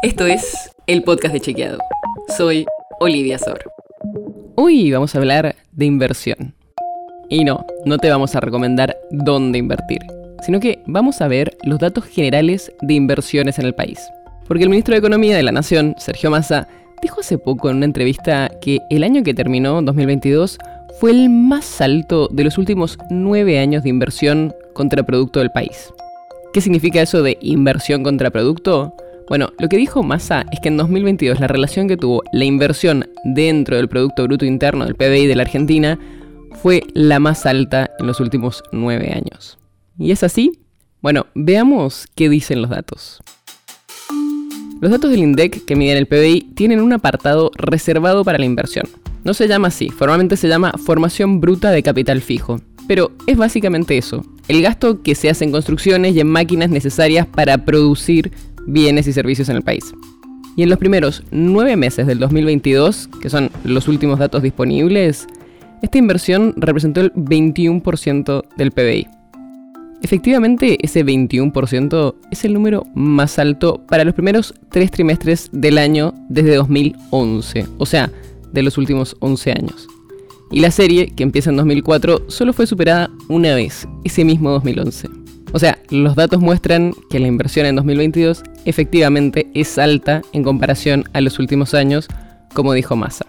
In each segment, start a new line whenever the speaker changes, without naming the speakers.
Esto es el podcast de Chequeado. Soy Olivia Sor.
Hoy vamos a hablar de inversión. Y no, no te vamos a recomendar dónde invertir, sino que vamos a ver los datos generales de inversiones en el país. Porque el ministro de Economía de la Nación, Sergio Massa, dijo hace poco en una entrevista que el año que terminó, 2022, fue el más alto de los últimos nueve años de inversión contra producto del país. ¿Qué significa eso de inversión contra producto? Bueno, lo que dijo Massa es que en 2022 la relación que tuvo la inversión dentro del Producto Bruto Interno del PBI de la Argentina fue la más alta en los últimos nueve años. ¿Y es así? Bueno, veamos qué dicen los datos. Los datos del INDEC que miden el PBI tienen un apartado reservado para la inversión. No se llama así, formalmente se llama formación bruta de capital fijo. Pero es básicamente eso, el gasto que se hace en construcciones y en máquinas necesarias para producir bienes y servicios en el país. Y en los primeros nueve meses del 2022, que son los últimos datos disponibles, esta inversión representó el 21% del PBI. Efectivamente, ese 21% es el número más alto para los primeros tres trimestres del año desde 2011, o sea, de los últimos 11 años. Y la serie, que empieza en 2004, solo fue superada una vez, ese mismo 2011. O sea, los datos muestran que la inversión en 2022 efectivamente es alta en comparación a los últimos años, como dijo Massa.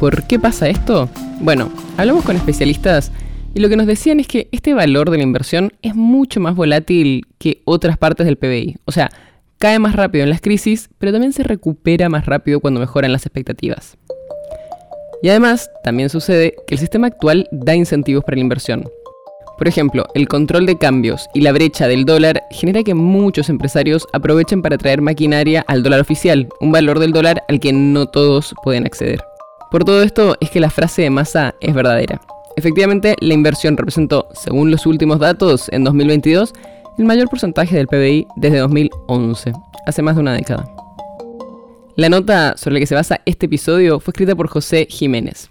¿Por qué pasa esto? Bueno, hablamos con especialistas y lo que nos decían es que este valor de la inversión es mucho más volátil que otras partes del PBI. O sea, cae más rápido en las crisis, pero también se recupera más rápido cuando mejoran las expectativas. Y además, también sucede que el sistema actual da incentivos para la inversión. Por ejemplo, el control de cambios y la brecha del dólar genera que muchos empresarios aprovechen para traer maquinaria al dólar oficial, un valor del dólar al que no todos pueden acceder. Por todo esto es que la frase de Massa es verdadera. Efectivamente, la inversión representó, según los últimos datos, en 2022, el mayor porcentaje del PBI desde 2011, hace más de una década. La nota sobre la que se basa este episodio fue escrita por José Jiménez.